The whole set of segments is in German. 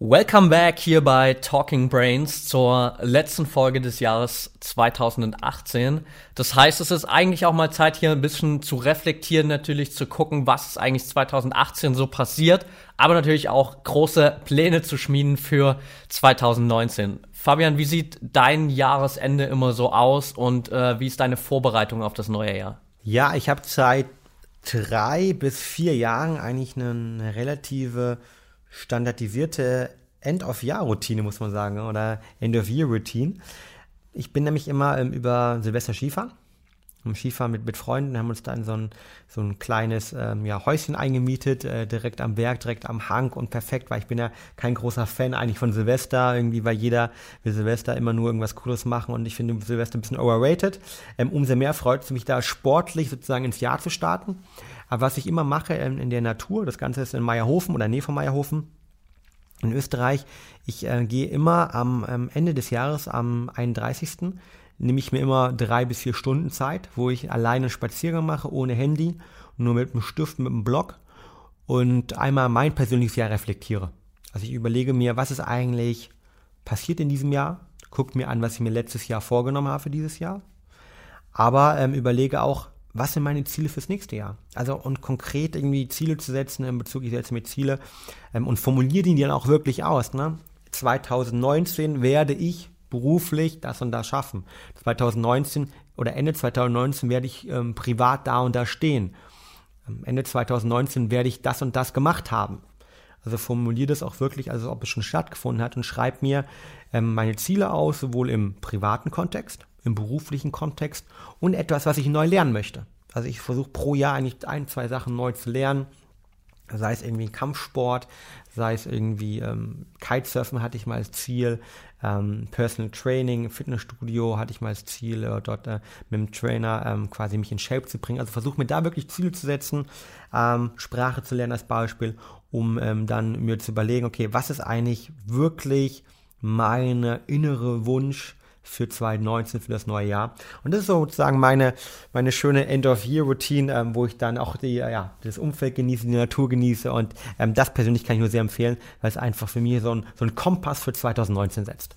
Welcome back hier bei Talking Brains zur letzten Folge des Jahres 2018. Das heißt, es ist eigentlich auch mal Zeit, hier ein bisschen zu reflektieren, natürlich zu gucken, was ist eigentlich 2018 so passiert, aber natürlich auch große Pläne zu schmieden für 2019. Fabian, wie sieht dein Jahresende immer so aus und äh, wie ist deine Vorbereitung auf das neue Jahr? Ja, ich habe seit drei bis vier Jahren eigentlich eine relative standardisierte End-of-Year-Routine, muss man sagen, oder End-of-Year-Routine. Ich bin nämlich immer ähm, über Silvester Skifahren. Im Skifahren mit, mit Freunden haben uns dann so ein, so ein kleines ähm, ja, Häuschen eingemietet, äh, direkt am Berg, direkt am Hang und perfekt, weil ich bin ja kein großer Fan eigentlich von Silvester, irgendwie, weil jeder will Silvester immer nur irgendwas Cooles machen und ich finde Silvester ein bisschen overrated. Ähm, umso mehr freut es mich da sportlich sozusagen ins Jahr zu starten. Aber was ich immer mache in, in der Natur, das Ganze ist in Meierhofen oder Nähe von Meierhofen, in Österreich, ich äh, gehe immer am ähm, Ende des Jahres, am 31. nehme ich mir immer drei bis vier Stunden Zeit, wo ich alleine einen Spaziergang mache, ohne Handy, nur mit einem Stift, mit einem Block und einmal mein persönliches Jahr reflektiere. Also ich überlege mir, was ist eigentlich passiert in diesem Jahr, gucke mir an, was ich mir letztes Jahr vorgenommen habe für dieses Jahr, aber ähm, überlege auch, was sind meine Ziele fürs nächste Jahr? Also und konkret irgendwie Ziele zu setzen in Bezug, ich setze mir Ziele ähm, und formuliere die dann auch wirklich aus. Ne? 2019 werde ich beruflich das und das schaffen. 2019 oder Ende 2019 werde ich ähm, privat da und da stehen. Ende 2019 werde ich das und das gemacht haben. Also formuliere das auch wirklich, also ob es schon stattgefunden hat und schreibe mir ähm, meine Ziele aus, sowohl im privaten Kontext, im beruflichen Kontext und etwas, was ich neu lernen möchte. Also ich versuche pro Jahr eigentlich ein, zwei Sachen neu zu lernen. Sei es irgendwie Kampfsport, sei es irgendwie ähm, Kitesurfen hatte ich mal als Ziel, ähm, Personal Training, Fitnessstudio hatte ich mal als Ziel, äh, dort äh, mit dem Trainer ähm, quasi mich in Shape zu bringen. Also versuche mir da wirklich Ziele zu setzen, ähm, Sprache zu lernen als Beispiel, um ähm, dann mir zu überlegen, okay, was ist eigentlich wirklich meine innere Wunsch, für 2019, für das neue Jahr. Und das ist sozusagen meine, meine schöne End-of-Year-Routine, ähm, wo ich dann auch die, äh, ja, das Umfeld genieße, die Natur genieße. Und ähm, das persönlich kann ich nur sehr empfehlen, weil es einfach für mich so ein, so ein Kompass für 2019 setzt.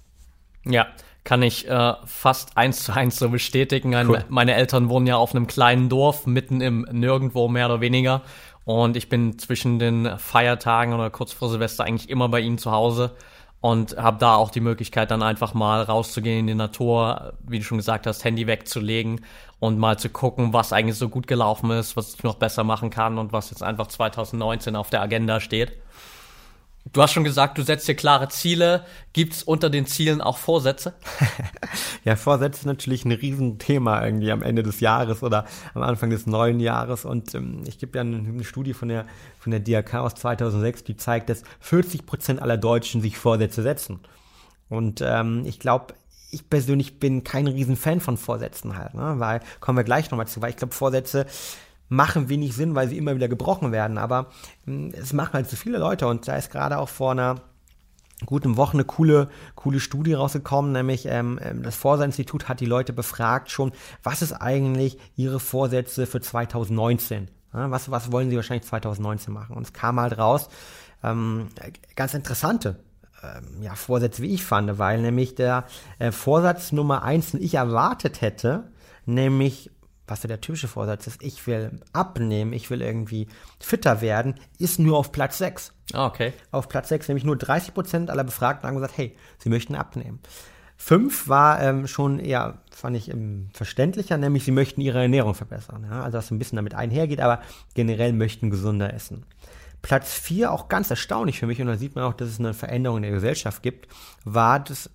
Ja, kann ich äh, fast eins zu eins so bestätigen. Cool. Meine Eltern wohnen ja auf einem kleinen Dorf, mitten im Nirgendwo mehr oder weniger. Und ich bin zwischen den Feiertagen oder kurz vor Silvester eigentlich immer bei ihnen zu Hause und habe da auch die Möglichkeit, dann einfach mal rauszugehen in die Natur, wie du schon gesagt hast, Handy wegzulegen und mal zu gucken, was eigentlich so gut gelaufen ist, was ich noch besser machen kann und was jetzt einfach 2019 auf der Agenda steht. Du hast schon gesagt, du setzt dir klare Ziele. Gibt's unter den Zielen auch Vorsätze? ja, Vorsätze natürlich ein Riesenthema irgendwie am Ende des Jahres oder am Anfang des neuen Jahres. Und ähm, ich gebe ja eine, eine, Studie von der, von der DRK aus 2006, die zeigt, dass 40 Prozent aller Deutschen sich Vorsätze setzen. Und ähm, ich glaube, ich persönlich bin kein Riesenfan von Vorsätzen halt, ne? weil kommen wir gleich nochmal zu, weil ich glaube, Vorsätze machen wenig Sinn, weil sie immer wieder gebrochen werden. Aber hm, es machen halt so viele Leute und da ist gerade auch vor einer guten Woche eine coole, coole Studie rausgekommen, nämlich ähm, ähm das Vorsatzinstitut hat die Leute befragt schon, was ist eigentlich ihre Vorsätze für 2019? Ja, was, was wollen sie wahrscheinlich 2019 machen? Und es kam halt raus, ähm, ganz interessante ähm, ja, Vorsätze, wie ich fand, weil nämlich der äh, Vorsatz Nummer eins, den ich erwartet hätte, nämlich was so der typische Vorsatz ist, ich will abnehmen, ich will irgendwie fitter werden, ist nur auf Platz 6. Ah, okay. Auf Platz 6, nämlich nur 30 Prozent aller Befragten haben gesagt, hey, sie möchten abnehmen. Fünf war ähm, schon eher, fand ich ähm, verständlicher, nämlich sie möchten ihre Ernährung verbessern. Ja? Also was ein bisschen damit einhergeht, aber generell möchten gesunder essen. Platz vier, auch ganz erstaunlich für mich, und da sieht man auch, dass es eine Veränderung in der Gesellschaft gibt, war, dass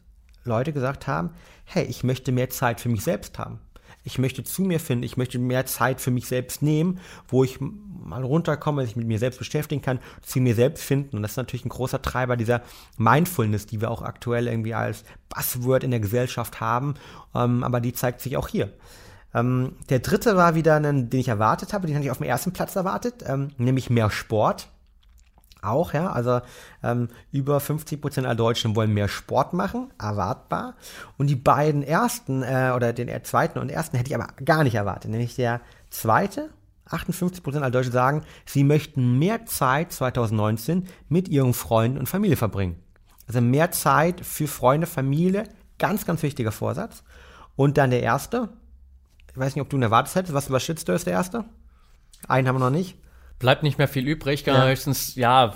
Leute gesagt haben, hey, ich möchte mehr Zeit für mich selbst haben ich möchte zu mir finden, ich möchte mehr Zeit für mich selbst nehmen, wo ich mal runterkomme, sich mit mir selbst beschäftigen kann, zu mir selbst finden. Und das ist natürlich ein großer Treiber dieser Mindfulness, die wir auch aktuell irgendwie als Buzzword in der Gesellschaft haben. Ähm, aber die zeigt sich auch hier. Ähm, der dritte war wieder ein, den ich erwartet habe, den hatte ich auf dem ersten Platz erwartet, ähm, nämlich mehr Sport auch, ja. Also ähm, über 50 Prozent aller Deutschen wollen mehr Sport machen, erwartbar. Und die beiden ersten äh, oder den zweiten und ersten hätte ich aber gar nicht erwartet. Nämlich der zweite, 58 Prozent aller Deutschen sagen, sie möchten mehr Zeit 2019 mit ihren Freunden und Familie verbringen. Also mehr Zeit für Freunde, Familie, ganz, ganz wichtiger Vorsatz. Und dann der erste, ich weiß nicht, ob du ihn erwartet hättest, was überschätzt du ist der erste? Einen haben wir noch nicht. Bleibt nicht mehr viel übrig, ja. höchstens, ja,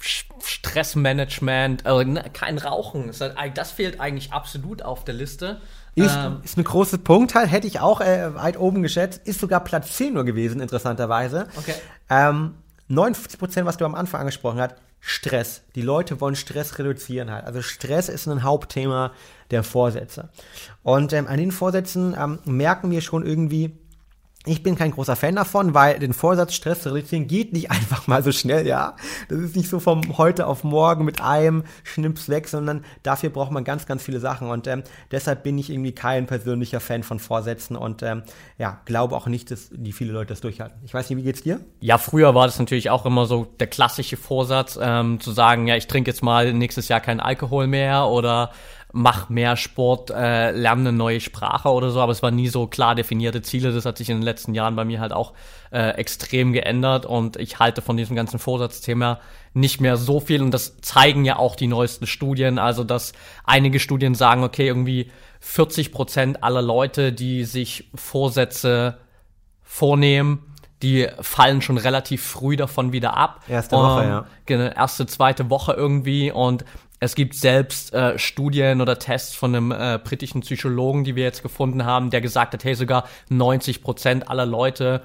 Stressmanagement, also kein Rauchen. Das fehlt eigentlich absolut auf der Liste. Ist, ähm, ist ein großer Punkt halt, hätte ich auch äh, weit oben geschätzt. Ist sogar Platz 10 nur gewesen, interessanterweise. Okay. Ähm, 59 Prozent, was du am Anfang angesprochen hast, Stress. Die Leute wollen Stress reduzieren halt. Also Stress ist ein Hauptthema der Vorsätze. Und ähm, an den Vorsätzen ähm, merken wir schon irgendwie, ich bin kein großer Fan davon, weil den Vorsatz Stress zu reduzieren geht nicht einfach mal so schnell, ja. Das ist nicht so vom heute auf morgen mit einem Schnips weg, sondern dafür braucht man ganz, ganz viele Sachen. Und ähm, deshalb bin ich irgendwie kein persönlicher Fan von Vorsätzen und ähm, ja, glaube auch nicht, dass die viele Leute das durchhalten. Ich weiß nicht, wie geht's dir? Ja, früher war das natürlich auch immer so der klassische Vorsatz, ähm, zu sagen, ja, ich trinke jetzt mal nächstes Jahr keinen Alkohol mehr oder mach mehr Sport, äh, lerne eine neue Sprache oder so, aber es waren nie so klar definierte Ziele. Das hat sich in den letzten Jahren bei mir halt auch äh, extrem geändert und ich halte von diesem ganzen Vorsatzthema nicht mehr so viel und das zeigen ja auch die neuesten Studien, also dass einige Studien sagen, okay, irgendwie 40 Prozent aller Leute, die sich Vorsätze vornehmen, die fallen schon relativ früh davon wieder ab. Erste Woche, ähm, ja. Genau, erste, zweite Woche irgendwie. Und es gibt selbst äh, Studien oder Tests von einem äh, britischen Psychologen, die wir jetzt gefunden haben, der gesagt hat, hey, sogar 90 Prozent aller Leute,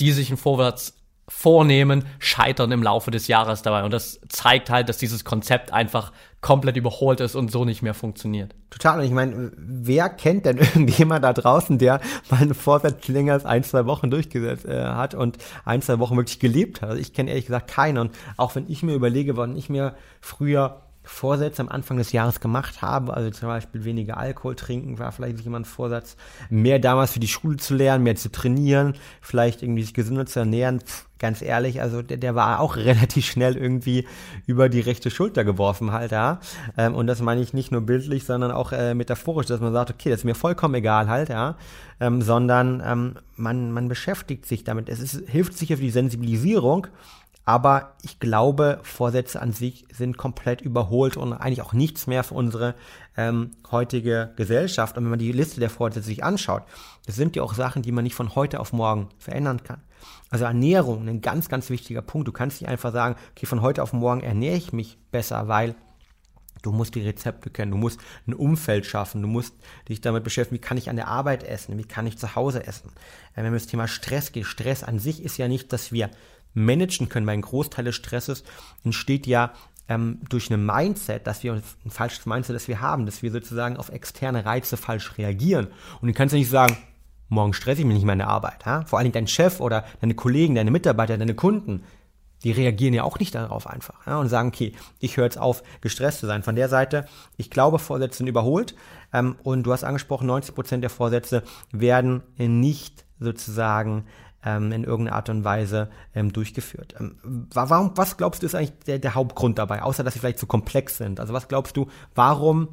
die sich einen Vorwärts vornehmen, scheitern im Laufe des Jahres dabei. Und das zeigt halt, dass dieses Konzept einfach komplett überholt ist und so nicht mehr funktioniert. Total. Und ich meine, wer kennt denn irgendjemand da draußen, der mal Vorsatz länger als ein, zwei Wochen durchgesetzt äh, hat und ein, zwei Wochen wirklich gelebt hat? Also ich kenne ehrlich gesagt keinen. Und auch wenn ich mir überlege, wann ich mir früher Vorsätze am Anfang des Jahres gemacht habe, also zum Beispiel weniger Alkohol trinken, war vielleicht jemand Vorsatz, mehr damals für die Schule zu lernen, mehr zu trainieren, vielleicht irgendwie sich gesünder zu ernähren. Pff, ganz ehrlich, also der, der war auch relativ schnell irgendwie über die rechte Schulter geworfen halt, ja. Ähm, und das meine ich nicht nur bildlich, sondern auch äh, metaphorisch, dass man sagt, okay, das ist mir vollkommen egal halt, ja. Ähm, sondern ähm, man, man beschäftigt sich damit. Es ist, hilft sich auf die Sensibilisierung aber ich glaube, Vorsätze an sich sind komplett überholt und eigentlich auch nichts mehr für unsere ähm, heutige Gesellschaft. Und wenn man die Liste der Vorsätze sich anschaut, das sind ja auch Sachen, die man nicht von heute auf morgen verändern kann. Also Ernährung, ein ganz, ganz wichtiger Punkt. Du kannst nicht einfach sagen, okay, von heute auf morgen ernähre ich mich besser, weil Du musst die Rezepte kennen, du musst ein Umfeld schaffen, du musst dich damit beschäftigen, wie kann ich an der Arbeit essen, wie kann ich zu Hause essen. Wenn wir das Thema Stress gehen, Stress an sich ist ja nicht, dass wir managen können, weil ein Großteil des Stresses entsteht ja ähm, durch ein Mindset, dass wir ein falsches Mindset, das wir haben, dass wir sozusagen auf externe Reize falsch reagieren. Und du kannst ja nicht sagen, morgen stresse ich mich nicht mehr in der Arbeit. Ja? Vor allem dein Chef oder deine Kollegen, deine Mitarbeiter, deine Kunden, die reagieren ja auch nicht darauf einfach ja? und sagen, okay, ich höre jetzt auf, gestresst zu sein. Von der Seite, ich glaube, Vorsätze sind überholt. Ähm, und du hast angesprochen, 90 Prozent der Vorsätze werden nicht sozusagen ähm, in irgendeiner Art und Weise ähm, durchgeführt. Ähm, warum, was glaubst du ist eigentlich der, der Hauptgrund dabei, außer dass sie vielleicht zu komplex sind? Also was glaubst du, warum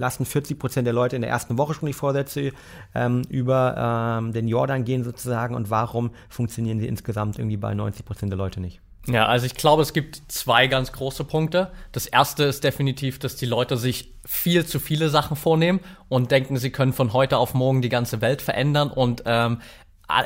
lassen 40 Prozent der Leute in der ersten Woche schon die Vorsätze ähm, über ähm, den Jordan gehen sozusagen und warum funktionieren sie insgesamt irgendwie bei 90 Prozent der Leute nicht? Ja, also ich glaube, es gibt zwei ganz große Punkte. Das erste ist definitiv, dass die Leute sich viel zu viele Sachen vornehmen und denken, sie können von heute auf morgen die ganze Welt verändern und ähm,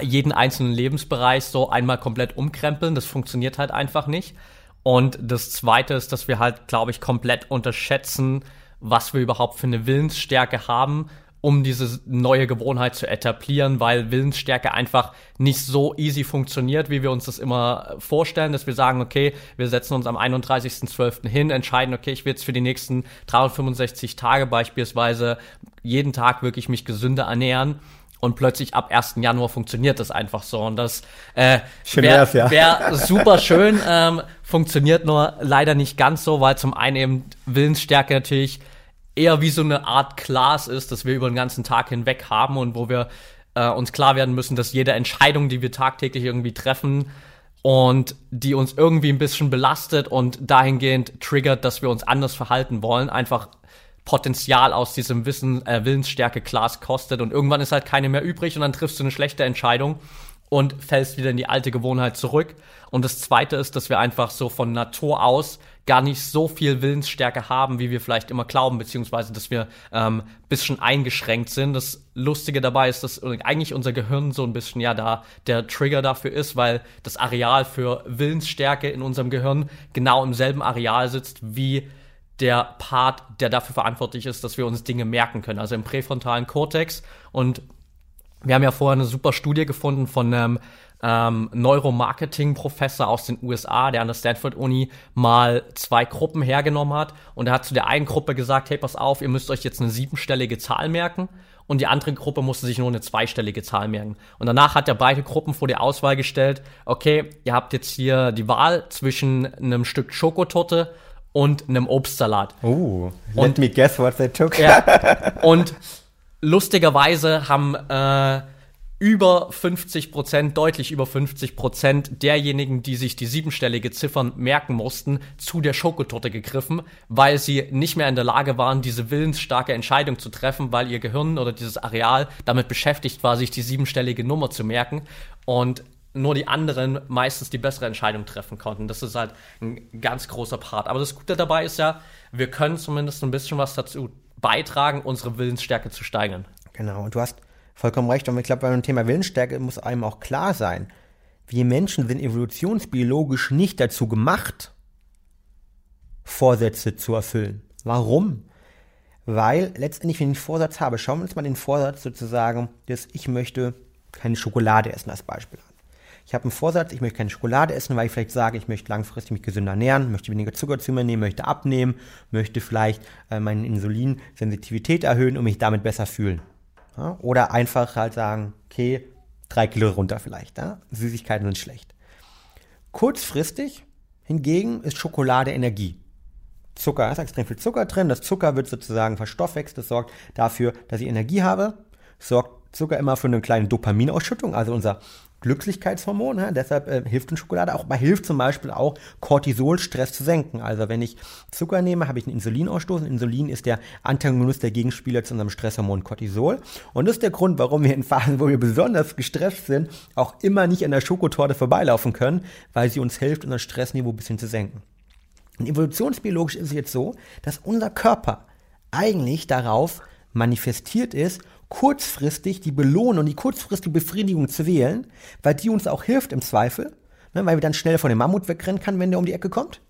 jeden einzelnen Lebensbereich so einmal komplett umkrempeln. Das funktioniert halt einfach nicht. Und das Zweite ist, dass wir halt, glaube ich, komplett unterschätzen, was wir überhaupt für eine Willensstärke haben, um diese neue Gewohnheit zu etablieren, weil Willensstärke einfach nicht so easy funktioniert, wie wir uns das immer vorstellen, dass wir sagen, okay, wir setzen uns am 31.12. hin, entscheiden, okay, ich will jetzt für die nächsten 365 Tage beispielsweise jeden Tag wirklich mich gesünder ernähren und plötzlich ab 1. Januar funktioniert das einfach so. Und das äh, wäre ja. wär super schön, ähm, funktioniert nur leider nicht ganz so, weil zum einen eben Willensstärke natürlich eher wie so eine Art Class ist, dass wir über den ganzen Tag hinweg haben und wo wir äh, uns klar werden müssen, dass jede Entscheidung, die wir tagtäglich irgendwie treffen und die uns irgendwie ein bisschen belastet und dahingehend triggert, dass wir uns anders verhalten wollen, einfach Potenzial aus diesem Wissen, äh, Willensstärke Class kostet und irgendwann ist halt keine mehr übrig und dann triffst du eine schlechte Entscheidung und fällst wieder in die alte Gewohnheit zurück. Und das zweite ist, dass wir einfach so von Natur aus gar nicht so viel Willensstärke haben, wie wir vielleicht immer glauben, beziehungsweise dass wir ähm, bisschen eingeschränkt sind. Das Lustige dabei ist, dass eigentlich unser Gehirn so ein bisschen ja da der Trigger dafür ist, weil das Areal für Willensstärke in unserem Gehirn genau im selben Areal sitzt wie der Part, der dafür verantwortlich ist, dass wir uns Dinge merken können, also im präfrontalen Kortex. Und wir haben ja vorher eine super Studie gefunden von einem ähm, Neuromarketing-Professor aus den USA, der an der Stanford-Uni mal zwei Gruppen hergenommen hat. Und er hat zu der einen Gruppe gesagt, hey, pass auf, ihr müsst euch jetzt eine siebenstellige Zahl merken. Und die andere Gruppe musste sich nur eine zweistellige Zahl merken. Und danach hat er beide Gruppen vor die Auswahl gestellt, okay, ihr habt jetzt hier die Wahl zwischen einem Stück Schokotorte und einem Obstsalat. Oh, let und, me guess what they took. Ja, und lustigerweise haben äh, über 50 Prozent, deutlich über 50 Prozent derjenigen, die sich die siebenstellige Ziffern merken mussten, zu der Schokotorte gegriffen, weil sie nicht mehr in der Lage waren, diese willensstarke Entscheidung zu treffen, weil ihr Gehirn oder dieses Areal damit beschäftigt war, sich die siebenstellige Nummer zu merken. Und nur die anderen meistens die bessere Entscheidung treffen konnten. Das ist halt ein ganz großer Part. Aber das Gute dabei ist ja, wir können zumindest ein bisschen was dazu beitragen, unsere Willensstärke zu steigern. Genau, und du hast vollkommen recht. Und ich glaube, beim Thema Willensstärke muss einem auch klar sein, wir Menschen sind evolutionsbiologisch nicht dazu gemacht, Vorsätze zu erfüllen. Warum? Weil letztendlich, wenn ich einen Vorsatz habe, schauen wir uns mal den Vorsatz sozusagen, dass ich möchte keine Schokolade essen als Beispiel an. Ich habe einen Vorsatz, ich möchte keine Schokolade essen, weil ich vielleicht sage, ich möchte langfristig mich gesünder ernähren, möchte weniger Zucker zu mir nehmen, möchte abnehmen, möchte vielleicht äh, meine Insulinsensitivität erhöhen und mich damit besser fühlen. Ja? Oder einfach halt sagen, okay, drei Kilo runter vielleicht. Ja? Süßigkeiten sind schlecht. Kurzfristig hingegen ist Schokolade Energie. Zucker, da ist extrem viel Zucker drin. Das Zucker wird sozusagen verstoffwechselt. Das sorgt dafür, dass ich Energie habe. Sorgt Zucker immer für eine kleine Dopaminausschüttung. Also unser Glücklichkeitshormon. Ja? Deshalb äh, hilft uns Schokolade auch, aber hilft zum Beispiel auch Cortisol, Stress zu senken. Also wenn ich Zucker nehme, habe ich einen Insulinausstoß. Insulin ist der Antagonist, der Gegenspieler zu unserem Stresshormon Cortisol. Und das ist der Grund, warum wir in Phasen, wo wir besonders gestresst sind, auch immer nicht an der Schokotorte vorbeilaufen können, weil sie uns hilft, unser Stressniveau ein bisschen zu senken. Und evolutionsbiologisch ist es jetzt so, dass unser Körper eigentlich darauf manifestiert ist, kurzfristig die Belohnung und die kurzfristige Befriedigung zu wählen, weil die uns auch hilft im Zweifel, ne, weil wir dann schnell von dem Mammut wegrennen können, wenn der um die Ecke kommt.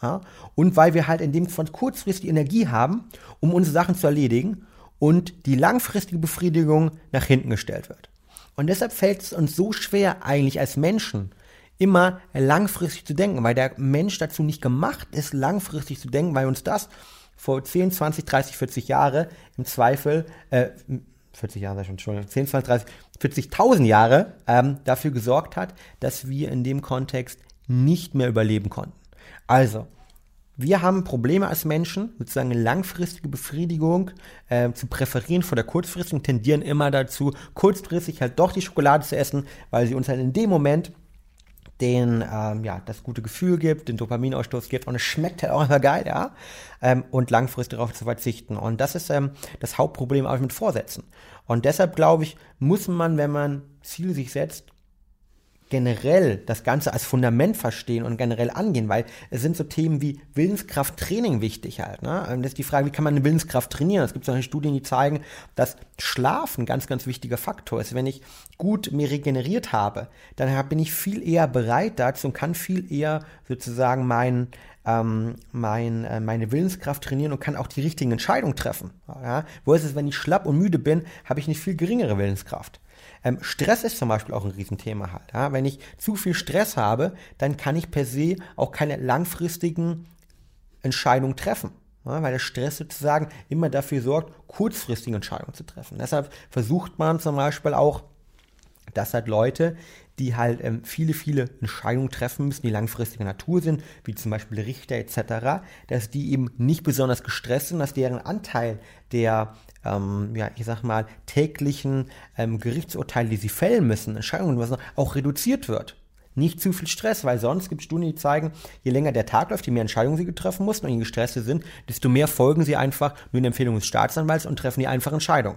Ja, und weil wir halt in dem Fall kurzfristig Energie haben, um unsere Sachen zu erledigen und die langfristige Befriedigung nach hinten gestellt wird. Und deshalb fällt es uns so schwer eigentlich als Menschen, immer langfristig zu denken, weil der Mensch dazu nicht gemacht ist, langfristig zu denken, weil uns das vor 10, 20, 30, 40 Jahre im Zweifel äh, 40 Jahre schon, Entschuldigung, 10, 20, 30, 40.000 Jahre ähm, dafür gesorgt hat, dass wir in dem Kontext nicht mehr überleben konnten. Also, wir haben Probleme als Menschen, sozusagen langfristige Befriedigung äh, zu präferieren vor der kurzfristigen, tendieren immer dazu, kurzfristig halt doch die Schokolade zu essen, weil sie uns halt in dem Moment den, ähm, ja, das gute Gefühl gibt, den Dopaminausstoß gibt und es schmeckt halt auch immer geil, ja, ähm, und langfristig darauf zu verzichten. Und das ist ähm, das Hauptproblem auch mit Vorsätzen. Und deshalb glaube ich, muss man, wenn man Ziel sich setzt, generell das Ganze als Fundament verstehen und generell angehen, weil es sind so Themen wie Willenskrafttraining wichtig halt. Ne? Das ist die Frage, wie kann man eine Willenskraft trainieren? Es gibt solche Studien, die zeigen, dass Schlafen ein ganz, ganz wichtiger Faktor ist. Wenn ich gut mir regeneriert habe, dann bin ich viel eher bereit dazu und kann viel eher sozusagen mein, ähm, äh, meine Willenskraft trainieren und kann auch die richtigen Entscheidungen treffen. Ja? Wo ist es, wenn ich schlapp und müde bin, habe ich eine viel geringere Willenskraft. Ähm, Stress ist zum Beispiel auch ein Riesenthema halt. Ja? Wenn ich zu viel Stress habe, dann kann ich per se auch keine langfristigen Entscheidungen treffen. Ja, weil der Stress sozusagen immer dafür sorgt, kurzfristige Entscheidungen zu treffen. Deshalb versucht man zum Beispiel auch, dass halt Leute, die halt ähm, viele, viele Entscheidungen treffen müssen, die langfristiger Natur sind, wie zum Beispiel Richter etc., dass die eben nicht besonders gestresst sind, dass deren Anteil der, ähm, ja, ich sag mal, täglichen ähm, Gerichtsurteile, die sie fällen müssen, Entscheidungen müssen, auch reduziert wird. Nicht zu viel Stress, weil sonst gibt es Studien, die zeigen, je länger der Tag läuft, je mehr Entscheidungen sie getroffen mussten und je gestresster sind, desto mehr folgen sie einfach nur den Empfehlungen des Staatsanwalts und treffen die einfache Entscheidung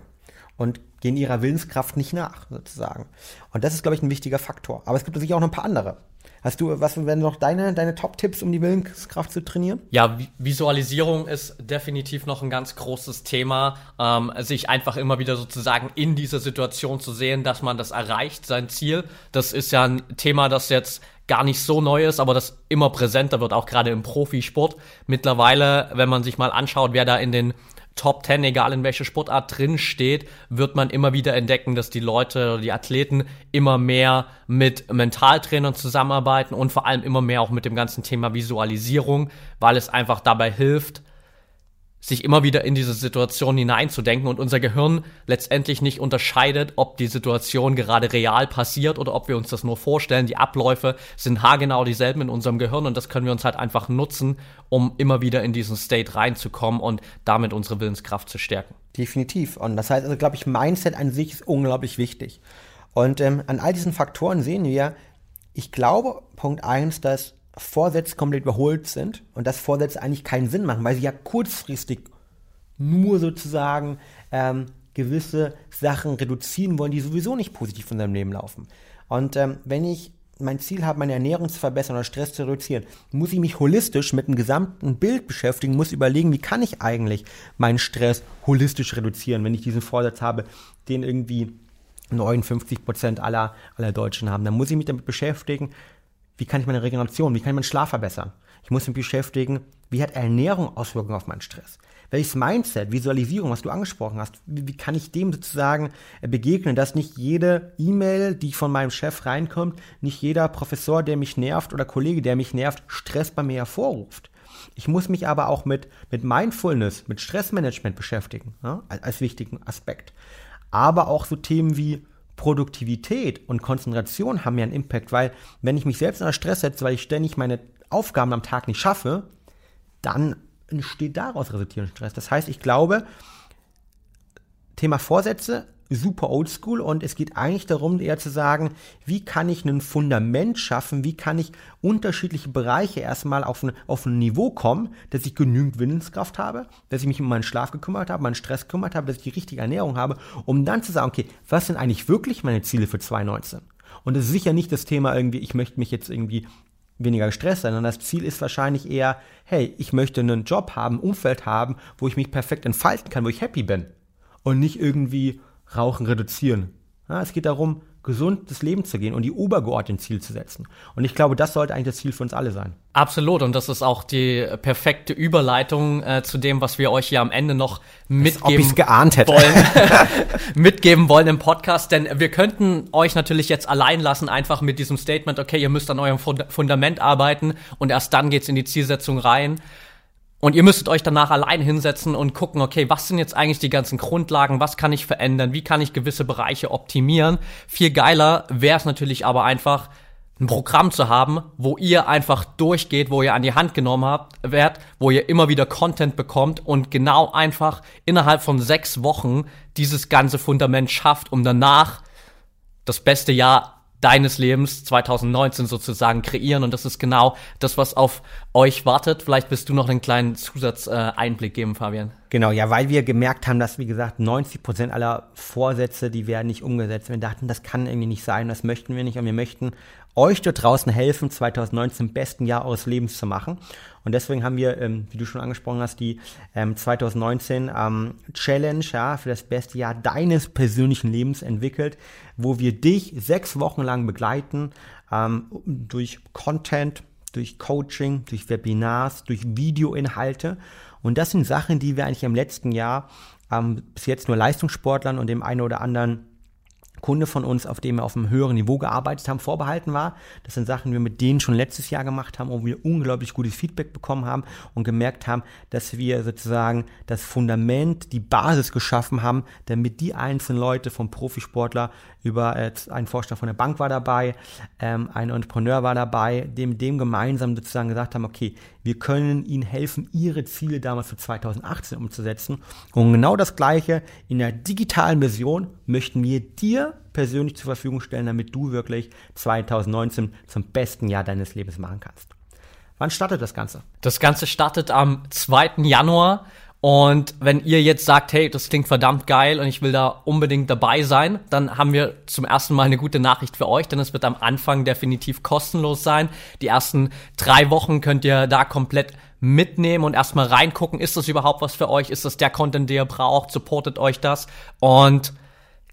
und gehen ihrer Willenskraft nicht nach, sozusagen. Und das ist, glaube ich, ein wichtiger Faktor. Aber es gibt natürlich auch noch ein paar andere. Hast du, was wären noch deine, deine Top-Tipps, um die Willenskraft zu trainieren? Ja, Visualisierung ist definitiv noch ein ganz großes Thema. Ähm, sich einfach immer wieder sozusagen in dieser Situation zu sehen, dass man das erreicht, sein Ziel. Das ist ja ein Thema, das jetzt gar nicht so neu ist, aber das immer präsenter wird, auch gerade im Profisport. Mittlerweile, wenn man sich mal anschaut, wer da in den Top 10, egal in welcher Sportart drin steht, wird man immer wieder entdecken, dass die Leute oder die Athleten immer mehr mit Mentaltrainern zusammenarbeiten und vor allem immer mehr auch mit dem ganzen Thema Visualisierung, weil es einfach dabei hilft, sich immer wieder in diese Situation hineinzudenken und unser Gehirn letztendlich nicht unterscheidet, ob die Situation gerade real passiert oder ob wir uns das nur vorstellen. Die Abläufe sind haargenau dieselben in unserem Gehirn und das können wir uns halt einfach nutzen, um immer wieder in diesen State reinzukommen und damit unsere Willenskraft zu stärken. Definitiv. Und das heißt also, glaube ich, Mindset an sich ist unglaublich wichtig. Und ähm, an all diesen Faktoren sehen wir, ich glaube, Punkt eins, dass Vorsätze komplett überholt sind und dass Vorsätze eigentlich keinen Sinn machen, weil sie ja kurzfristig nur sozusagen ähm, gewisse Sachen reduzieren wollen, die sowieso nicht positiv in seinem Leben laufen. Und ähm, wenn ich mein Ziel habe, meine Ernährung zu verbessern oder Stress zu reduzieren, muss ich mich holistisch mit dem gesamten Bild beschäftigen, muss überlegen, wie kann ich eigentlich meinen Stress holistisch reduzieren, wenn ich diesen Vorsatz habe, den irgendwie 59 Prozent aller, aller Deutschen haben. Dann muss ich mich damit beschäftigen, wie kann ich meine Regeneration, wie kann ich meinen Schlaf verbessern? Ich muss mich beschäftigen, wie hat Ernährung Auswirkungen auf meinen Stress? Welches Mindset, Visualisierung, was du angesprochen hast, wie, wie kann ich dem sozusagen äh, begegnen, dass nicht jede E-Mail, die von meinem Chef reinkommt, nicht jeder Professor, der mich nervt oder Kollege, der mich nervt, Stress bei mir hervorruft? Ich muss mich aber auch mit, mit Mindfulness, mit Stressmanagement beschäftigen, ja, als, als wichtigen Aspekt. Aber auch so Themen wie Produktivität und Konzentration haben ja einen Impact, weil wenn ich mich selbst unter Stress setze, weil ich ständig meine Aufgaben am Tag nicht schaffe, dann entsteht daraus resultierender Stress. Das heißt, ich glaube, Thema Vorsätze super oldschool und es geht eigentlich darum, eher zu sagen, wie kann ich ein Fundament schaffen, wie kann ich unterschiedliche Bereiche erstmal auf ein, auf ein Niveau kommen, dass ich genügend Willenskraft habe, dass ich mich um meinen Schlaf gekümmert habe, meinen Stress gekümmert habe, dass ich die richtige Ernährung habe, um dann zu sagen, okay, was sind eigentlich wirklich meine Ziele für 2019? Und es ist sicher nicht das Thema irgendwie, ich möchte mich jetzt irgendwie weniger gestresst sein, sondern das Ziel ist wahrscheinlich eher, hey, ich möchte einen Job haben, Umfeld haben, wo ich mich perfekt entfalten kann, wo ich happy bin. Und nicht irgendwie, Rauchen reduzieren. Ja, es geht darum, gesund das Leben zu gehen und die obergeordneten Ziel zu setzen. Und ich glaube, das sollte eigentlich das Ziel für uns alle sein. Absolut. Und das ist auch die perfekte Überleitung äh, zu dem, was wir euch hier am Ende noch mitgeben geahnt hätte. wollen. mitgeben wollen im Podcast. Denn wir könnten euch natürlich jetzt allein lassen, einfach mit diesem Statement, okay, ihr müsst an eurem Fundament arbeiten und erst dann geht's in die Zielsetzung rein. Und ihr müsstet euch danach allein hinsetzen und gucken, okay, was sind jetzt eigentlich die ganzen Grundlagen, was kann ich verändern, wie kann ich gewisse Bereiche optimieren. Viel geiler wäre es natürlich aber einfach, ein Programm zu haben, wo ihr einfach durchgeht, wo ihr an die Hand genommen habt, werdet, wo ihr immer wieder Content bekommt und genau einfach innerhalb von sechs Wochen dieses ganze Fundament schafft, um danach das beste Jahr deines Lebens 2019 sozusagen kreieren. Und das ist genau das, was auf euch wartet. Vielleicht willst du noch einen kleinen Zusatzeinblick geben, Fabian. Genau, ja, weil wir gemerkt haben, dass, wie gesagt, 90 Prozent aller Vorsätze, die werden nicht umgesetzt. Wir dachten, das kann irgendwie nicht sein, das möchten wir nicht. Und wir möchten euch dort draußen helfen, 2019 im besten Jahr eures Lebens zu machen. Und deswegen haben wir, ähm, wie du schon angesprochen hast, die ähm, 2019 ähm, Challenge ja, für das beste Jahr deines persönlichen Lebens entwickelt, wo wir dich sechs Wochen lang begleiten ähm, durch Content, durch Coaching, durch Webinars, durch Videoinhalte. Und das sind Sachen, die wir eigentlich im letzten Jahr ähm, bis jetzt nur Leistungssportlern und dem einen oder anderen Kunde von uns, auf dem wir auf einem höheren Niveau gearbeitet haben, vorbehalten war. Das sind Sachen, die wir mit denen schon letztes Jahr gemacht haben, wo wir unglaublich gutes Feedback bekommen haben und gemerkt haben, dass wir sozusagen das Fundament, die Basis geschaffen haben, damit die einzelnen Leute vom Profisportler über äh, ein Vorstand von der Bank war dabei, ähm, ein Entrepreneur war dabei, dem dem gemeinsam sozusagen gesagt haben, okay, wir können ihnen helfen, ihre Ziele damals für 2018 umzusetzen. Und genau das Gleiche in der digitalen Version möchten wir dir persönlich zur Verfügung stellen, damit du wirklich 2019 zum besten Jahr deines Lebens machen kannst. Wann startet das Ganze? Das Ganze startet am 2. Januar. Und wenn ihr jetzt sagt, hey, das klingt verdammt geil und ich will da unbedingt dabei sein, dann haben wir zum ersten Mal eine gute Nachricht für euch, denn es wird am Anfang definitiv kostenlos sein. Die ersten drei Wochen könnt ihr da komplett mitnehmen und erstmal reingucken, ist das überhaupt was für euch? Ist das der Content, den ihr braucht? Supportet euch das? Und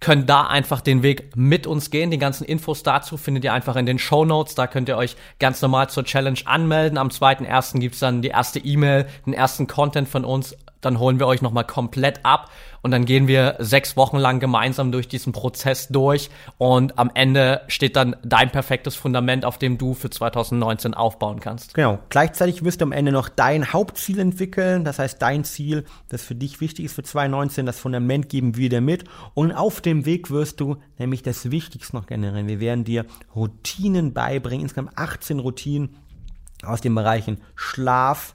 könnt da einfach den Weg mit uns gehen. Die ganzen Infos dazu findet ihr einfach in den Show Notes. Da könnt ihr euch ganz normal zur Challenge anmelden. Am 2.1. gibt's dann die erste E-Mail, den ersten Content von uns dann holen wir euch nochmal komplett ab und dann gehen wir sechs Wochen lang gemeinsam durch diesen Prozess durch und am Ende steht dann dein perfektes Fundament, auf dem du für 2019 aufbauen kannst. Genau. Gleichzeitig wirst du am Ende noch dein Hauptziel entwickeln, das heißt dein Ziel, das für dich wichtig ist für 2019, das Fundament geben wir dir mit und auf dem Weg wirst du nämlich das Wichtigste noch generieren. Wir werden dir Routinen beibringen, insgesamt 18 Routinen aus den Bereichen Schlaf,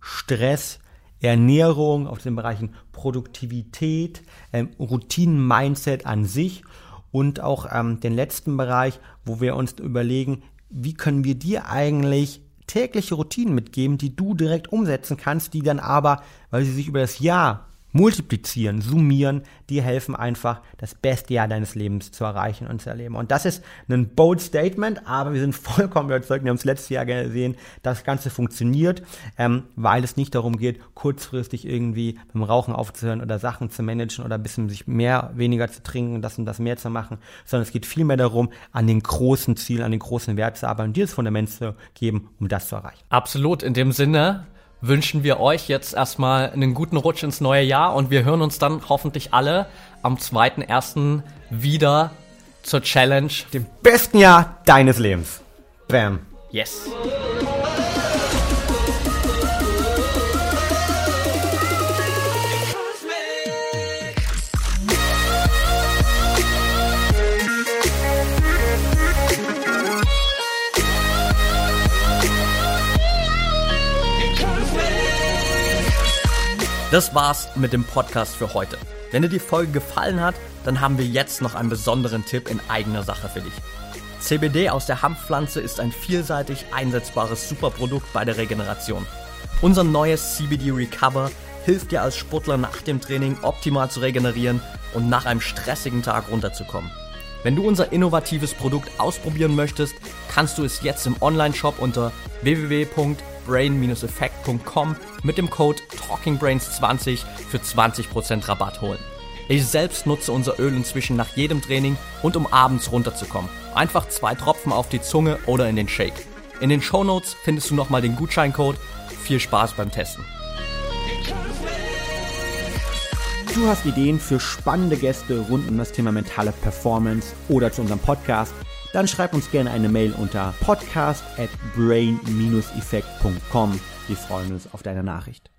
Stress, Ernährung, auf den Bereichen Produktivität, ähm, Routinen-Mindset an sich und auch ähm, den letzten Bereich, wo wir uns überlegen, wie können wir dir eigentlich tägliche Routinen mitgeben, die du direkt umsetzen kannst, die dann aber, weil sie sich über das Jahr multiplizieren, summieren, die helfen einfach, das beste Jahr deines Lebens zu erreichen und zu erleben. Und das ist ein bold Statement, aber wir sind vollkommen überzeugt, wir haben es letztes Jahr gesehen, das Ganze funktioniert, ähm, weil es nicht darum geht, kurzfristig irgendwie dem Rauchen aufzuhören oder Sachen zu managen oder ein bisschen sich mehr, weniger zu trinken, das und das mehr zu machen, sondern es geht vielmehr darum, an den großen Zielen, an den großen Wert zu arbeiten und dir das Fundament zu geben, um das zu erreichen. Absolut, in dem Sinne, wünschen wir euch jetzt erstmal einen guten Rutsch ins neue Jahr und wir hören uns dann hoffentlich alle am 2.1. wieder zur Challenge. Dem besten Jahr deines Lebens. Bam. Yes. Das war's mit dem Podcast für heute. Wenn dir die Folge gefallen hat, dann haben wir jetzt noch einen besonderen Tipp in eigener Sache für dich. CBD aus der Hanfpflanze ist ein vielseitig einsetzbares Superprodukt bei der Regeneration. Unser neues CBD Recover hilft dir als Sportler nach dem Training optimal zu regenerieren und nach einem stressigen Tag runterzukommen. Wenn du unser innovatives Produkt ausprobieren möchtest, kannst du es jetzt im Online-Shop unter www.brain-effekt.com mit dem Code TalkingBrains20 für 20% Rabatt holen. Ich selbst nutze unser Öl inzwischen nach jedem Training und um abends runterzukommen. Einfach zwei Tropfen auf die Zunge oder in den Shake. In den Show Notes findest du nochmal den Gutscheincode. Viel Spaß beim Testen. Du hast Ideen für spannende Gäste rund um das Thema mentale Performance oder zu unserem Podcast? Dann schreib uns gerne eine Mail unter podcast at brain-effekt.com. Wir freuen uns auf deine Nachricht.